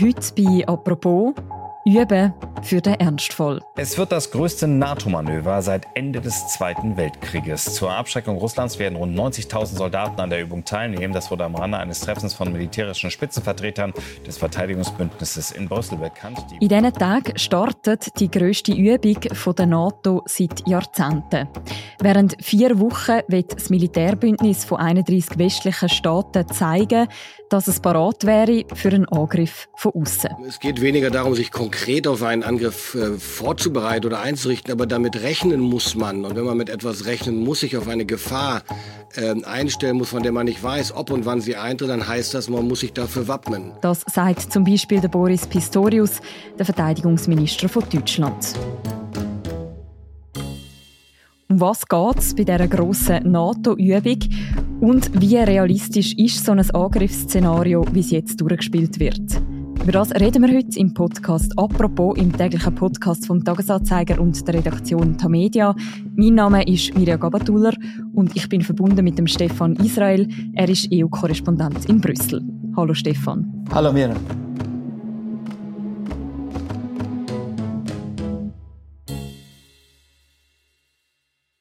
Heute bei «Apropos» Üben für den Ernstfall. Es wird das größte NATO-Manöver seit Ende des Zweiten Weltkrieges. Zur Abschreckung Russlands werden rund 90.000 Soldaten an der Übung teilnehmen. Das wurde am Rande eines Treffens von militärischen Spitzenvertretern des Verteidigungsbündnisses in Brüssel bekannt. Die in diesen Tagen startet die grösste Übung der NATO seit Jahrzehnten. Während vier Wochen wird das Militärbündnis von 31 westlichen Staaten zeigen, dass es parat wäre für einen Angriff von außen. Es geht weniger darum, sich konkret auf einen Angriff äh, vorzubereiten oder einzurichten, aber damit rechnen muss man. Und wenn man mit etwas rechnen muss, sich auf eine Gefahr äh, einstellen muss, von der man nicht weiß, ob und wann sie eintritt, dann heißt das, man muss sich dafür wappnen. Das sagt zum Beispiel der Boris Pistorius, der Verteidigungsminister von Deutschland. Um was geht es bei dieser grossen NATO-Übung und wie realistisch ist so ein Angriffsszenario, wie es jetzt durchgespielt wird? Über das reden wir heute im Podcast «Apropos» im täglichen Podcast vom Tagesanzeiger und der Redaktion Tamedia. Mein Name ist Mirja Gabatuller und ich bin verbunden mit dem Stefan Israel. Er ist EU-Korrespondent in Brüssel. Hallo Stefan. Hallo Mirja.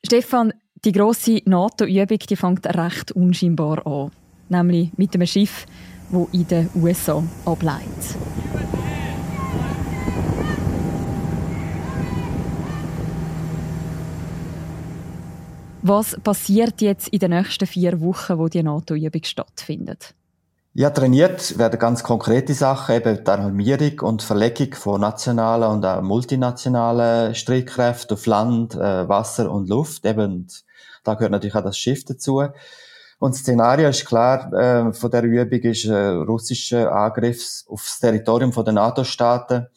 Stefan, die grosse NATO-Übung fängt recht unscheinbar an. Nämlich mit einem Schiff, das in den USA ableitet. Was passiert jetzt in den nächsten vier Wochen, wo die NATO-Übung stattfindet? Ja, trainiert werden ganz konkrete Sachen, eben die Armierung und Verlegung von nationalen und auch multinationalen Streitkräften auf Land, äh, Wasser und Luft. Eben, da gehört natürlich auch das Schiff dazu. Und das Szenario ist klar, äh, von der Übung ist äh, russischer Angriff aufs Territorium der NATO-Staaten.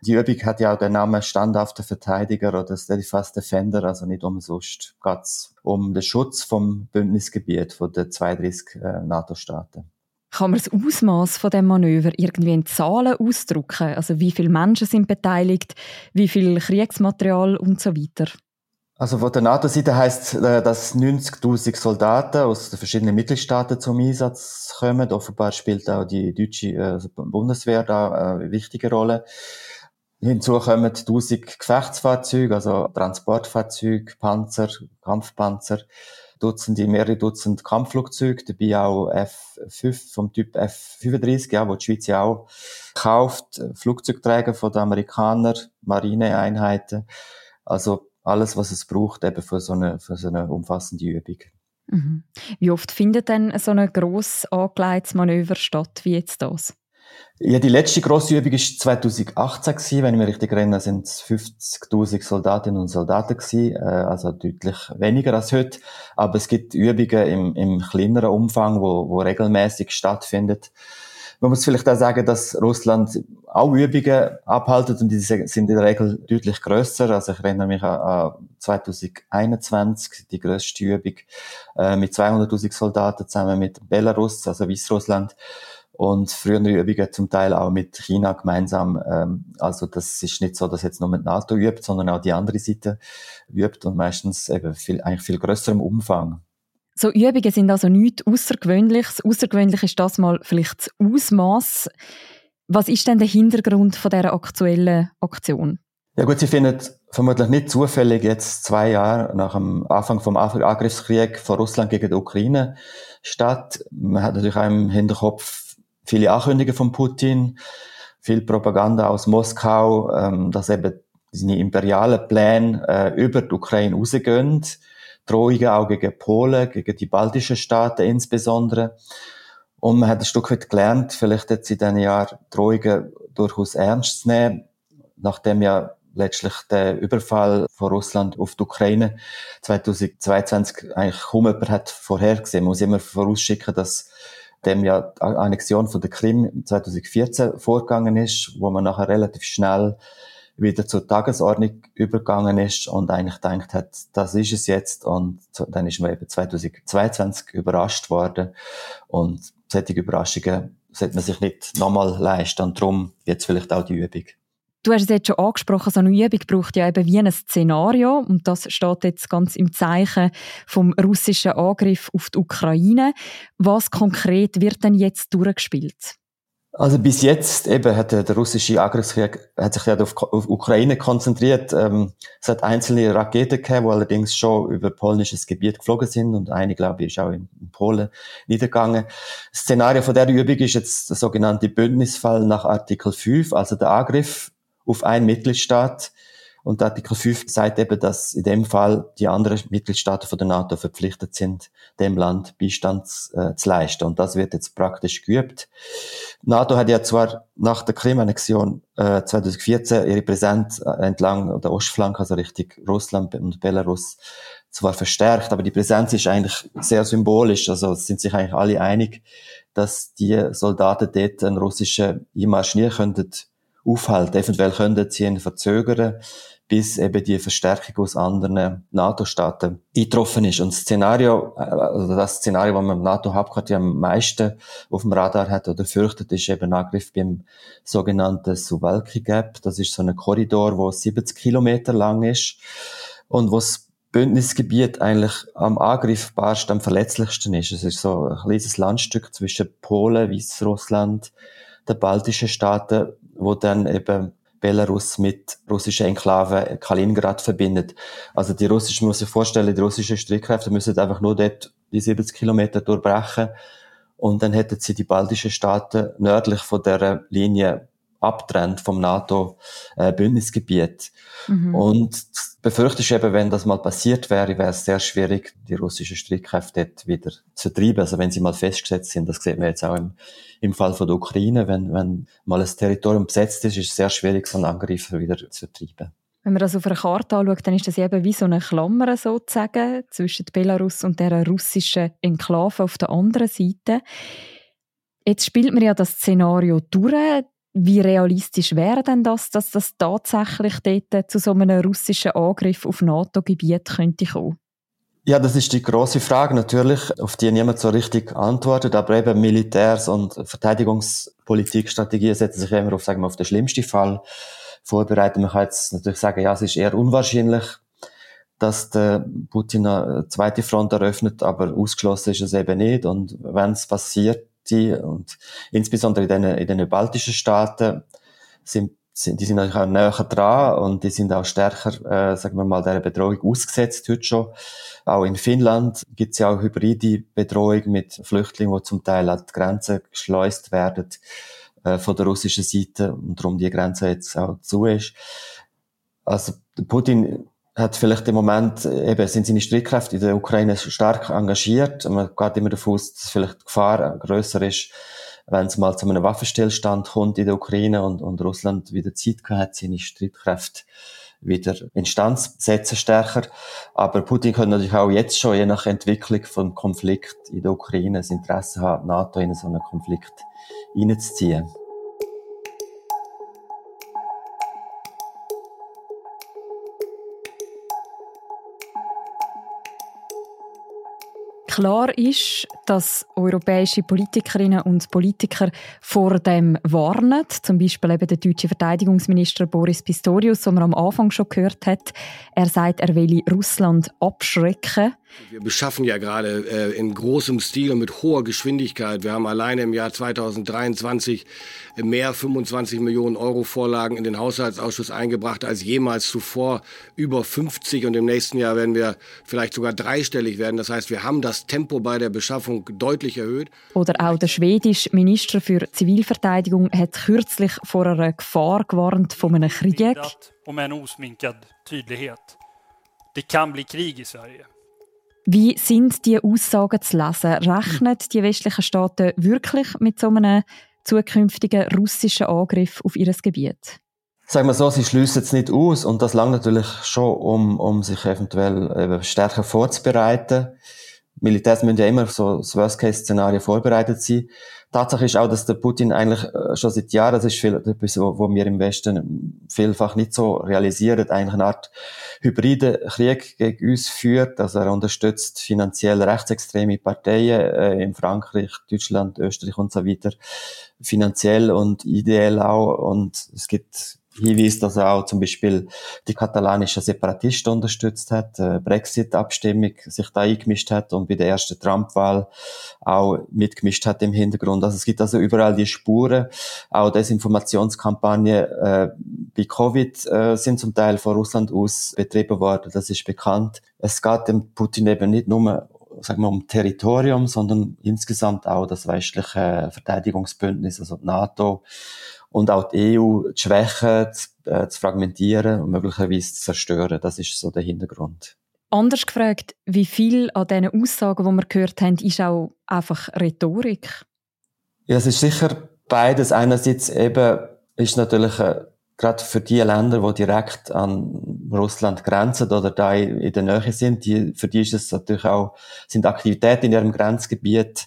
Die Übung hat ja auch den Namen standhafter Verteidiger oder Steadfast Defender, also nicht umsonst. Geht um den Schutz vom Bündnisgebiet von den 32 äh, NATO-Staaten. Kann man das Ausmaß von dem Manöver irgendwie in Zahlen ausdrücken? Also wie viele Menschen sind beteiligt, wie viel Kriegsmaterial und so weiter? Also von der NATO-Seite heißt, äh, dass 90.000 Soldaten aus den verschiedenen Mitgliedstaaten zum Einsatz kommen. Offenbar spielt auch die deutsche äh, Bundeswehr da eine wichtige Rolle. Hinzu kommen 1000 Gefechtsfahrzeuge, also Transportfahrzeuge, Panzer, Kampfpanzer. Dutzende, mehrere Dutzend Kampfflugzeuge, dabei auch F5 vom Typ F35, ja, wo die Schweiz ja auch kauft, Flugzeugträger von den Amerikanern, Marineeinheiten. Also alles, was es braucht, eben für so eine, für so eine umfassende Übung. Mhm. Wie oft findet denn so ein gross angelegtes Manöver statt wie jetzt das? Ja, die letzte grosse Übung war 2018 gewesen. Wenn ich mich richtig erinnere, sind es 50.000 Soldatinnen und Soldaten gewesen. Äh, also deutlich weniger als heute. Aber es gibt Übungen im, im kleineren Umfang, wo, wo regelmäßig stattfindet. Man muss vielleicht auch sagen, dass Russland auch Übungen abhaltet und die sind in der Regel deutlich grösser. Also ich erinnere mich an 2021, die grösste Übung äh, mit 200.000 Soldaten zusammen mit Belarus, also Weißrussland und frühere Übungen zum Teil auch mit China gemeinsam. Ähm, also das ist nicht so, dass jetzt nur mit NATO übt, sondern auch die andere Seite übt und meistens eben viel, eigentlich viel größerem Umfang. So Übungen sind also nichts Außergewöhnliches. Außergewöhnlich ist das mal vielleicht das Ausmaß. Was ist denn der Hintergrund von dieser aktuellen Aktion? Ja gut, Sie finden vermutlich nicht zufällig jetzt zwei Jahre nach dem Anfang vom Angriffskrieg von Russland gegen die Ukraine statt. Man hat natürlich auch im Hinterkopf viele Ankündigungen von Putin, viel Propaganda aus Moskau, ähm, dass eben seine imperialen Pläne äh, über die Ukraine rausgehen. Drohungen auch gegen Polen, gegen die baltischen Staaten insbesondere. Und man hat ein Stück weit gelernt, vielleicht jetzt in diesen Jahren Drohungen durchaus ernst zu nehmen, nachdem ja letztlich der Überfall von Russland auf die Ukraine 2022 eigentlich kaum jemand hat vorhergesehen. Man muss immer vorausschicken, dass dem ja die Annexion von der Krim 2014 vorgegangen ist, wo man nachher relativ schnell wieder zur Tagesordnung übergegangen ist und eigentlich gedacht hat, das ist es jetzt und dann ist man eben 2022 überrascht worden und solche Überraschungen sollte man sich nicht nochmal leisten und darum jetzt vielleicht auch die Übung. Du hast es jetzt schon angesprochen, so eine Übung braucht ja eben wie ein Szenario und das steht jetzt ganz im Zeichen vom russischen Angriff auf die Ukraine. Was konkret wird denn jetzt durchgespielt? Also bis jetzt eben hat der, russische Angriffskrieg hat sich ja auf, auf Ukraine konzentriert. Ähm, es hat einzelne Raketen gegeben, die allerdings schon über polnisches Gebiet geflogen sind und eine, glaube ich, ist auch in, in Polen niedergegangen. Das Szenario von der Übung ist jetzt der sogenannte Bündnisfall nach Artikel 5, also der Angriff auf einen Mitgliedstaat und Artikel 5 sagt eben, dass in dem Fall die anderen Mitgliedstaaten von der NATO verpflichtet sind, dem Land Beistand äh, zu leisten. Und das wird jetzt praktisch geübt. NATO hat ja zwar nach der Krim-Annexion äh, 2014 ihre Präsenz äh, entlang der Ostflanke, also Richtung Russland und Belarus, zwar verstärkt, aber die Präsenz ist eigentlich sehr symbolisch. Also sind sich eigentlich alle einig, dass die Soldaten dort einen russischen Einmarsch nie könnten aufhalten. Eventuell könnten sie ihn verzögern bis eben die Verstärkung aus anderen NATO-Staaten eingetroffen ist. Und das Szenario, äh, also das Szenario, das man im NATO-Hauptquartier am meisten auf dem Radar hat oder fürchtet, ist eben Angriff beim sogenannten Suwalki Gap. Das ist so ein Korridor, wo 70 Kilometer lang ist und wo das Bündnisgebiet eigentlich am angreifbarsten, am verletzlichsten ist. Es ist so ein kleines Landstück zwischen Polen, Weißrussland, den baltischen Staaten, wo dann eben Belarus mit russischen Enklaven Kaliningrad verbindet. Also die russischen, muss sich vorstellen, die russischen Streitkräfte müssen einfach nur dort die 70 Kilometer durchbrechen und dann hätten sie die baltischen Staaten nördlich von der Linie abtrennt vom NATO-Bündnisgebiet. Äh, mhm. Und befürchte ich eben, wenn das mal passiert wäre, wäre es sehr schwierig, die russischen Streitkräfte dort wieder zu treiben. Also wenn sie mal festgesetzt sind, das sieht man jetzt auch im, im Fall von der Ukraine, wenn, wenn mal ein Territorium besetzt ist, ist es sehr schwierig, so einen Angreifer wieder zu treiben. Wenn man das auf einer Karte anschaut, dann ist das eben wie so eine Klammer sozusagen zwischen Belarus und der russischen Enklave auf der anderen Seite. Jetzt spielt man ja das Szenario durch. Wie realistisch wäre denn das, dass das tatsächlich dort zu so einem russischen Angriff auf NATO-Gebiet könnte kommen? Ja, das ist die große Frage natürlich, auf die niemand so richtig antwortet. Aber eben Militärs- und Verteidigungspolitikstrategien setzen sich immer auf, sagen wir, auf den schlimmsten Fall vorbereiten. Man kann jetzt natürlich sagen, ja, es ist eher unwahrscheinlich, dass der Putin eine zweite Front eröffnet, aber ausgeschlossen ist es eben nicht. Und wenn es passiert, die und insbesondere in den, in den baltischen Staaten sind, sind die sind auch näher dran und die sind auch stärker, äh, sagen wir mal, der Bedrohung ausgesetzt heute schon. Auch in Finnland gibt es ja auch hybride Bedrohung mit Flüchtlingen, die zum Teil an die Grenze geschleust werden äh, von der russischen Seite und darum die Grenze jetzt auch zu ist. Also Putin hat vielleicht im Moment, äh, eben sind seine Streitkräfte in der Ukraine stark engagiert. Man geht immer davon aus, dass vielleicht die Gefahr grösser ist, wenn es mal zu einem Waffenstillstand kommt in der Ukraine und, und Russland wieder Zeit hat, seine Streitkräfte wieder instand setzen stärker. Aber Putin könnte natürlich auch jetzt schon, je nach Entwicklung vom Konflikt in der Ukraine, das Interesse haben, NATO in so einen Konflikt hineinzuziehen. Klar ist, dass europäische Politikerinnen und Politiker vor dem warnen. Zum Beispiel eben der deutsche Verteidigungsminister Boris Pistorius, den man am Anfang schon gehört hat. Er sagt, er will Russland abschrecken. Wir beschaffen ja gerade äh, in großem Stil und mit hoher Geschwindigkeit. Wir haben alleine im Jahr 2023 mehr 25 Millionen Euro Vorlagen in den Haushaltsausschuss eingebracht als jemals zuvor. Über 50 und im nächsten Jahr werden wir vielleicht sogar dreistellig werden. Das heißt, wir haben das Tempo bei der Beschaffung deutlich erhöht. Oder auch der schwedische Minister für Zivilverteidigung hat kürzlich vor einer Gefahr gewarnt von einem Krieg. Um en osminkad tydlighet. Det kan bli Krieg i Sverige. Wie sind die Aussagen zu lesen? Rechnen die westlichen Staaten wirklich mit so einem zukünftigen russischen Angriff auf ihr Gebiet? Sagen wir so, sie schließen es nicht aus und das langt natürlich schon, um, um sich eventuell eben stärker vorzubereiten. Militärs müssen ja immer so das Worst-Case-Szenario vorbereitet sein. Tatsache ist auch, dass der Putin eigentlich äh, schon seit Jahren, das ist viel, etwas, wo, wir im Westen vielfach nicht so realisieren, eigentlich eine Art hybride Krieg gegen uns führt. Also er unterstützt finanziell rechtsextreme Parteien äh, in Frankreich, Deutschland, Österreich und so weiter. Finanziell und ideell auch. Und es gibt hinweist, dass er auch zum Beispiel die katalanischen Separatisten unterstützt hat, äh, Brexit-Abstimmung sich da eingemischt hat und bei der ersten Trump-Wahl auch mitgemischt hat im Hintergrund. Also es gibt also überall die Spuren. Auch Desinformationskampagnen äh, bei Covid äh, sind zum Teil von Russland aus betrieben worden. Das ist bekannt. Es geht dem Putin eben nicht nur sagen wir, um Territorium, sondern insgesamt auch das westliche Verteidigungsbündnis, also die NATO und auch die EU zu schwächen, zu, äh, zu fragmentieren und möglicherweise zu zerstören. Das ist so der Hintergrund. Anders gefragt, wie viel an diesen Aussagen, die wir gehört haben, ist auch einfach Rhetorik? Ja, es ist sicher beides. Einerseits eben ist natürlich äh, gerade für die Länder, die direkt an Russland grenzen oder da in der Nähe sind, die, für die ist es natürlich auch, sind Aktivitäten in ihrem Grenzgebiet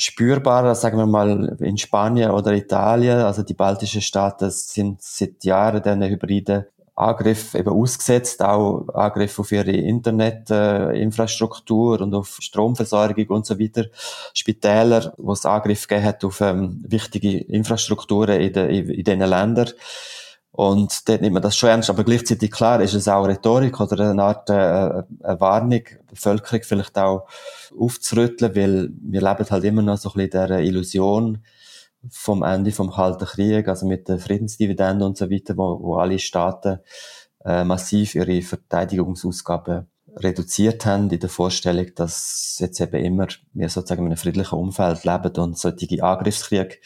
spürbarer, sagen wir mal in Spanien oder Italien. Also die baltischen Staaten sind seit Jahren diesen hybriden Angriff eben ausgesetzt, auch Angriff auf ihre Internetinfrastruktur äh, und auf Stromversorgung und so weiter. Spitäler, wo es Angriff gegeben hat auf ähm, wichtige Infrastrukturen in, de, in, in diesen Ländern. Und dort nimmt man das schon ernst, aber gleichzeitig klar ist es auch Rhetorik oder eine Art äh, eine Warnung, Bevölkerung vielleicht auch aufzurütteln, weil wir leben halt immer noch so ein bisschen der Illusion vom Ende vom Kalten Krieg, also mit der Friedensdividende und so weiter, wo, wo alle Staaten äh, massiv ihre Verteidigungsausgaben reduziert haben in der Vorstellung, dass jetzt eben immer wir sozusagen in einem friedlichen Umfeld leben und solche Angriffskriege,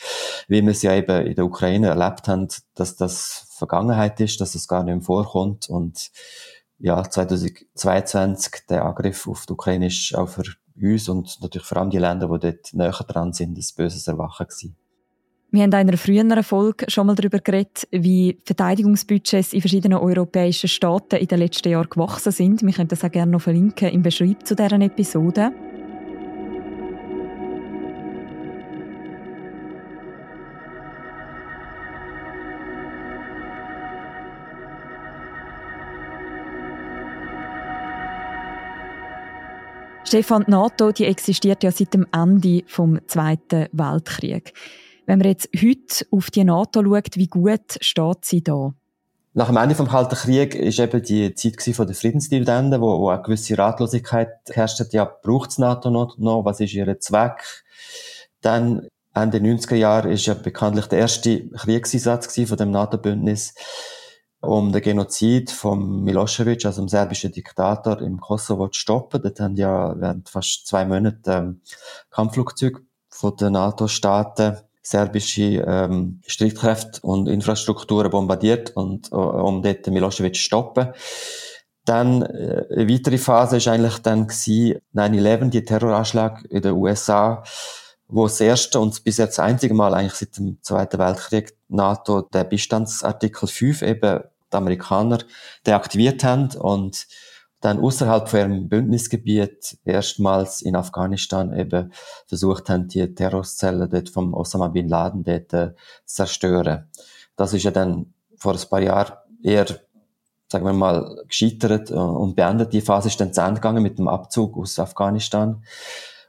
wie wir es ja eben in der Ukraine erlebt haben, dass das Vergangenheit ist, dass es gar nicht mehr vorkommt und ja, 2022 der Angriff auf die Ukraine ist auch für uns und natürlich vor allem die Länder, die dort näher dran sind, ein böses Erwachen gewesen. Wir haben in einer früheren Folge schon mal darüber geredet, wie Verteidigungsbudgets in verschiedenen europäischen Staaten in den letzten Jahren gewachsen sind. Wir können das auch gerne noch verlinken im Beschreib zu dieser Episode. Stefan, die NATO die existiert ja seit dem Ende des Zweiten Weltkriegs. Wenn man jetzt heute auf die NATO schaut, wie gut steht sie da? Nach dem Ende vom Kalten Krieg ist eben die Zeit der Friedensdividende, wo, wo eine gewisse Ratlosigkeit herrscht. Ja, braucht es NATO noch? Was ist ihr Zweck? Dann Ende 90er Jahre ist ja bekanntlich der erste Kriegseinsatz von dem NATO-Bündnis um den Genozid von Milosevic, also dem serbischen Diktator im Kosovo zu stoppen. Dort haben ja während fast zwei Monaten ähm, Kampfflugzeuge von den NATO-Staaten serbische ähm, Streitkräfte und Infrastrukturen bombardiert und äh, um dort Milosevic zu stoppen. Dann äh, eine weitere Phase ist eigentlich dann 9/11, die Terroranschlag in den USA, wo das erste und bis jetzt das einzige Mal eigentlich seit dem Zweiten Weltkrieg NATO der Bestandsartikel 5 eben die Amerikaner deaktiviert haben und dann außerhalb von ihrem Bündnisgebiet erstmals in Afghanistan eben versucht haben, die Terrorzellen dort vom Osama Bin Laden dort äh, zu zerstören. Das ist ja dann vor ein paar Jahren eher, sagen wir mal, gescheitert äh, und beendet. Die Phase ist dann zu Ende gegangen mit dem Abzug aus Afghanistan.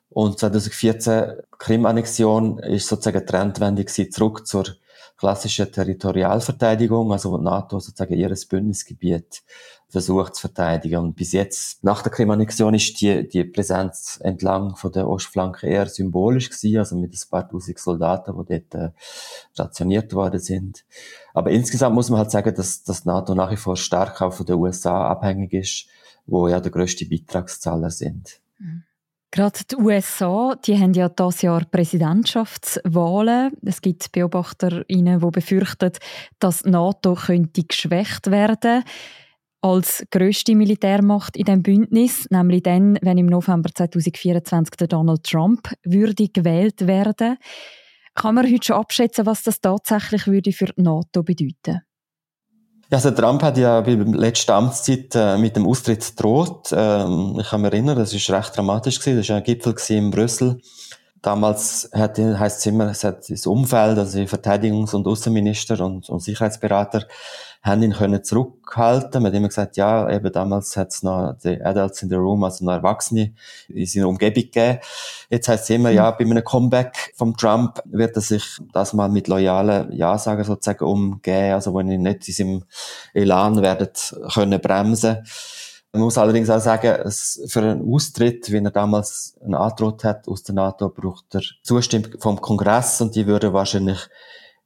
Und 2014 Krim-Annexion ist sozusagen Trendwende zurück zur klassischen Territorialverteidigung, also wo die NATO sozusagen ihres Bündnisgebiet versucht zu verteidigen. Und bis jetzt, nach der Krimannexion, ist die, die Präsenz entlang von der Ostflanke eher symbolisch gewesen, also mit ein paar tausend Soldaten, die dort äh, stationiert worden sind. Aber insgesamt muss man halt sagen, dass dass NATO nach wie vor stark auch von den USA abhängig ist, wo ja der grösste Beitragszahler sind. Mhm. Gerade die USA, die haben ja dieses Jahr Präsidentschaftswahlen. Es gibt BeobachterInnen, die befürchten, dass die NATO könnte geschwächt werden als grösste Militärmacht in dem Bündnis, nämlich dann, wenn im November 2024 der Donald Trump würde gewählt werden. Kann man heute schon abschätzen, was das tatsächlich würde für die NATO bedeuten? Ja, also Trump hat ja bei der letzten Amtszeit äh, mit dem Austritt droht. Ähm, ich kann mich erinnern, das ist recht dramatisch gewesen. Das war ein Gipfel in Brüssel. Damals hat, es immer, es hat das Umfeld, also Verteidigungs- und Außenminister und, und Sicherheitsberater, haben ihn können zurückhalten. Man hat immer gesagt, ja, eben damals hat es noch die Adults in the Room, also noch Erwachsene in seiner Umgebung gegeben. Jetzt heisst es immer, ja, bei einem Comeback vom Trump wird er sich das mal mit loyalen Ja-Sager sozusagen umgehen, also wo ihn nicht in seinem Elan werden können bremsen man muss allerdings auch sagen, für einen Austritt, wie er damals einen angedroht hat aus der NATO, braucht er Zustimmung vom Kongress und die würde wahrscheinlich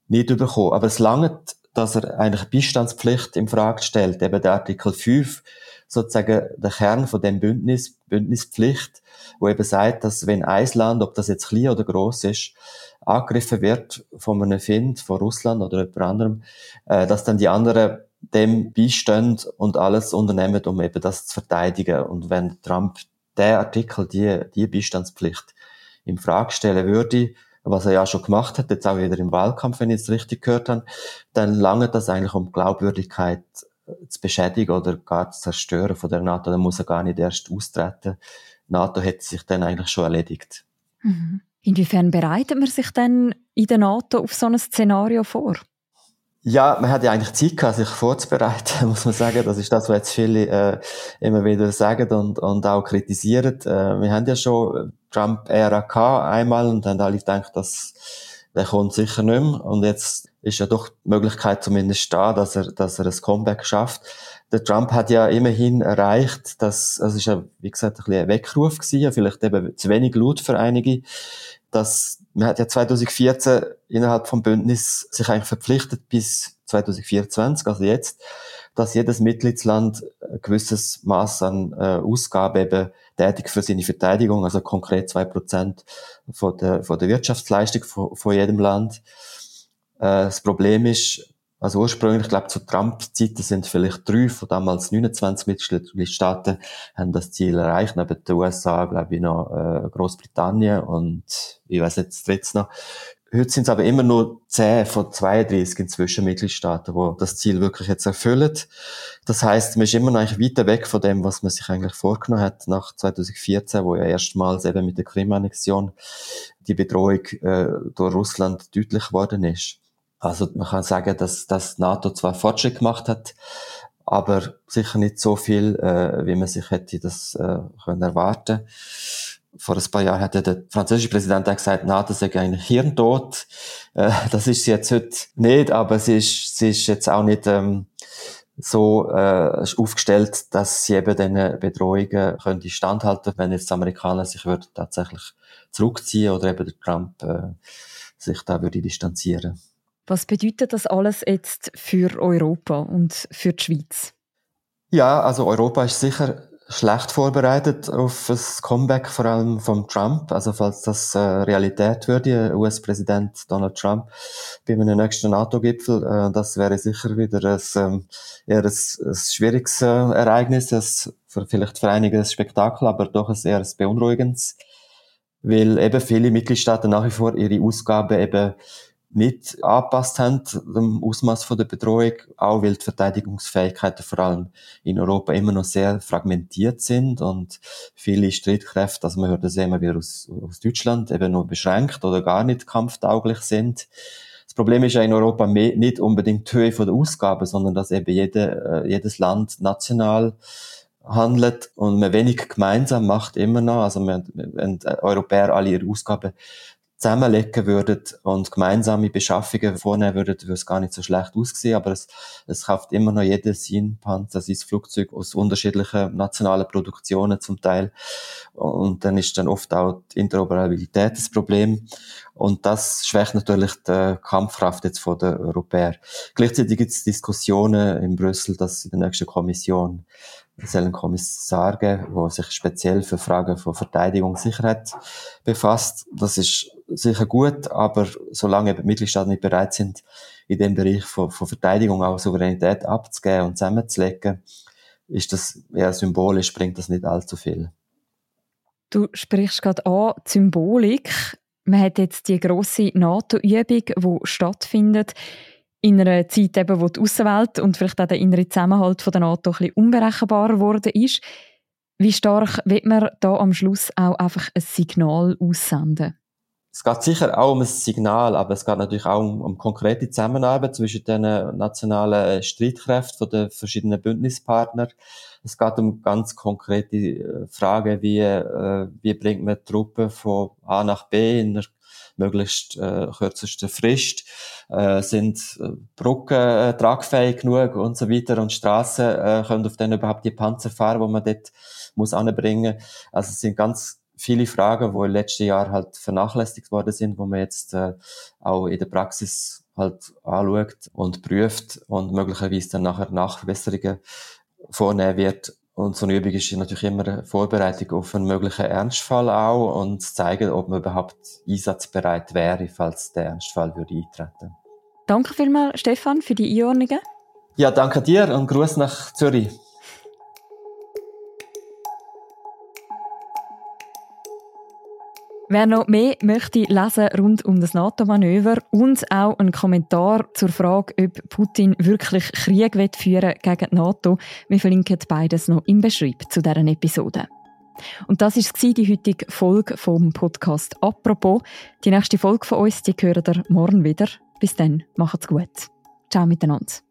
nicht bekommen. Aber es langt, dass er eigentlich Beistandspflicht in Frage stellt, eben der Artikel 5, sozusagen der Kern von dem Bündnis, Bündnispflicht, wo eben sagt, dass wenn ein Land, ob das jetzt klein oder groß ist, angegriffen wird von einem Find, von Russland oder jemand anderem, äh, dass dann die anderen dem beistehen und alles unternehmen, um eben das zu verteidigen. Und wenn Trump der Artikel, die, die Beistandspflicht in Frage stellen würde, was er ja schon gemacht hat, jetzt auch wieder im Wahlkampf, wenn ich es richtig gehört habe, dann lange das eigentlich um Glaubwürdigkeit zu beschädigen oder gar zu zerstören von der NATO. Dann muss er gar nicht erst austreten. Die NATO hätte sich dann eigentlich schon erledigt. Mhm. Inwiefern bereitet man sich denn in der NATO auf so ein Szenario vor? Ja, man hat ja eigentlich Zeit gehabt, sich vorzubereiten, muss man sagen. Das ist das, was jetzt viele äh, immer wieder sagen und, und auch kritisieren. Äh, wir haben ja schon Trump-Ära gehabt einmal und haben alle gedacht, dass der kommt sicher nicht mehr. Und jetzt ist ja doch die Möglichkeit zumindest da, dass er, dass er ein Comeback schafft. Der Trump hat ja immerhin erreicht, dass, also es ist ja, wie gesagt, ein bisschen ein Weckruf gewesen, vielleicht eben zu wenig laut für einige, dass man hat ja 2014 innerhalb vom Bündnis sich eigentlich verpflichtet bis 2024, also jetzt, dass jedes Mitgliedsland ein gewisses Maß an äh, Ausgabe eben tätig für seine Verteidigung, also konkret zwei Prozent von der, von der Wirtschaftsleistung von, von jedem Land. Äh, das Problem ist, also ursprünglich, ich glaube, zu Trump-Zeiten sind vielleicht drei von damals 29 Mitgliedstaaten haben das Ziel erreicht, neben den USA, glaube ich, noch äh, Großbritannien und ich weiß nicht, das dritte noch. Heute sind es aber immer nur 10 von 32 inzwischen Mitgliedstaaten, wo das Ziel wirklich jetzt erfüllen. Das heißt, man ist immer noch eigentlich weiter weg von dem, was man sich eigentlich vorgenommen hat nach 2014, wo ja erstmals eben mit der Krim-Annexion die Bedrohung äh, durch Russland deutlich geworden ist. Also man kann sagen, dass das NATO zwar Fortschritt gemacht hat, aber sicher nicht so viel, äh, wie man sich hätte das äh, können erwarten. Vor ein paar Jahren hat der französische Präsident auch gesagt, NATO sei eigentlich hirntot. Äh, das ist sie jetzt heute nicht, aber sie ist, sie ist jetzt auch nicht ähm, so äh, aufgestellt, dass sie eben diesen Bedrohungen könnte standhalten, wenn jetzt die Amerikaner sich würden tatsächlich zurückziehen oder eben der Trump äh, sich da würde distanzieren. Was bedeutet das alles jetzt für Europa und für die Schweiz? Ja, also Europa ist sicher schlecht vorbereitet auf das Comeback, vor allem von Trump. Also falls das äh, Realität würde, US-Präsident Donald Trump bei einem nächsten NATO-Gipfel, äh, das wäre sicher wieder ein, ähm, eher ein, ein schwieriges äh, Ereignis, ein, für, vielleicht für einige ein Spektakel, aber doch ein eher ein beunruhigendes, weil eben viele Mitgliedstaaten nach wie vor ihre Ausgaben eben nicht angepasst haben, dem Ausmaß der Bedrohung, auch weil die Verteidigungsfähigkeiten vor allem in Europa immer noch sehr fragmentiert sind und viele Streitkräfte, also man hört das immer wieder aus, aus Deutschland, eben nur beschränkt oder gar nicht kampftauglich sind. Das Problem ist ja in Europa nicht unbedingt die Höhe der Ausgaben, sondern dass eben jede, äh, jedes Land national handelt und man wenig gemeinsam macht immer noch. Also wenn Europäer alle ihre Ausgaben zusammenlegen würden und gemeinsame Beschaffungen vornehmen würden, würde es gar nicht so schlecht aussehen. Aber es, es kauft immer noch jeder sein Panzer, sein Flugzeug aus unterschiedlichen nationalen Produktionen zum Teil. Und dann ist dann oft auch die Interoperabilität das Problem. Und das schwächt natürlich die Kampfkraft jetzt von der Europäer. Gleichzeitig gibt es Diskussionen in Brüssel, dass in der nächsten Kommission es soll einen Kommissar geben, der sich speziell für Fragen von Verteidigung und Sicherheit befasst. Das ist sicher gut, aber solange die Mitgliedstaaten nicht bereit sind, in dem Bereich von, von Verteidigung auch Souveränität abzugeben und zusammenzulegen, ist das eher symbolisch, bringt das nicht allzu viel. Du sprichst gerade an, Symbolik. Man hat jetzt die große NATO-Übung, die stattfindet in einer Zeit, eben, wo die Außenwelt und vielleicht auch der innere Zusammenhalt von der NATO ein bisschen unberechenbar geworden ist. Wie stark wird man da am Schluss auch einfach ein Signal aussenden? es geht sicher auch um ein Signal, aber es geht natürlich auch um, um konkrete Zusammenarbeit zwischen den nationalen Streitkräften der verschiedenen Bündnispartner. Es geht um ganz konkrete äh, Fragen, wie, äh, wie bringt man Truppen von A nach B in einer möglichst äh, kürzesten Frist, äh, sind äh, Brücken äh, tragfähig genug und so weiter und Straßen äh, können auf denen überhaupt die Panzer fahren, wo man dort muss anbringen. Also es sind ganz viele Fragen, die im letzten Jahr halt vernachlässigt worden sind, wo man jetzt äh, auch in der Praxis halt anschaut und prüft und möglicherweise dann nachher Nachbesserungen vornehmen wird. Und so eine Übung ist natürlich immer eine Vorbereitung auf einen möglichen Ernstfall auch und zeigen, ob man überhaupt einsatzbereit wäre, falls der Ernstfall würde eintreten. Danke vielmals, Stefan, für die Einordnungen. Ja, danke dir und Gruß nach Zürich. Wer noch mehr möchte lesen rund um das NATO-Manöver und auch einen Kommentar zur Frage, ob Putin wirklich Krieg führen gegen die NATO, wir verlinken beides noch im Beschreib zu deren Episode. Und das war die heutige Folge vom Podcast «Apropos». Die nächste Folge von uns, die hören ihr morgen wieder. Bis dann, macht's gut. Ciao miteinander.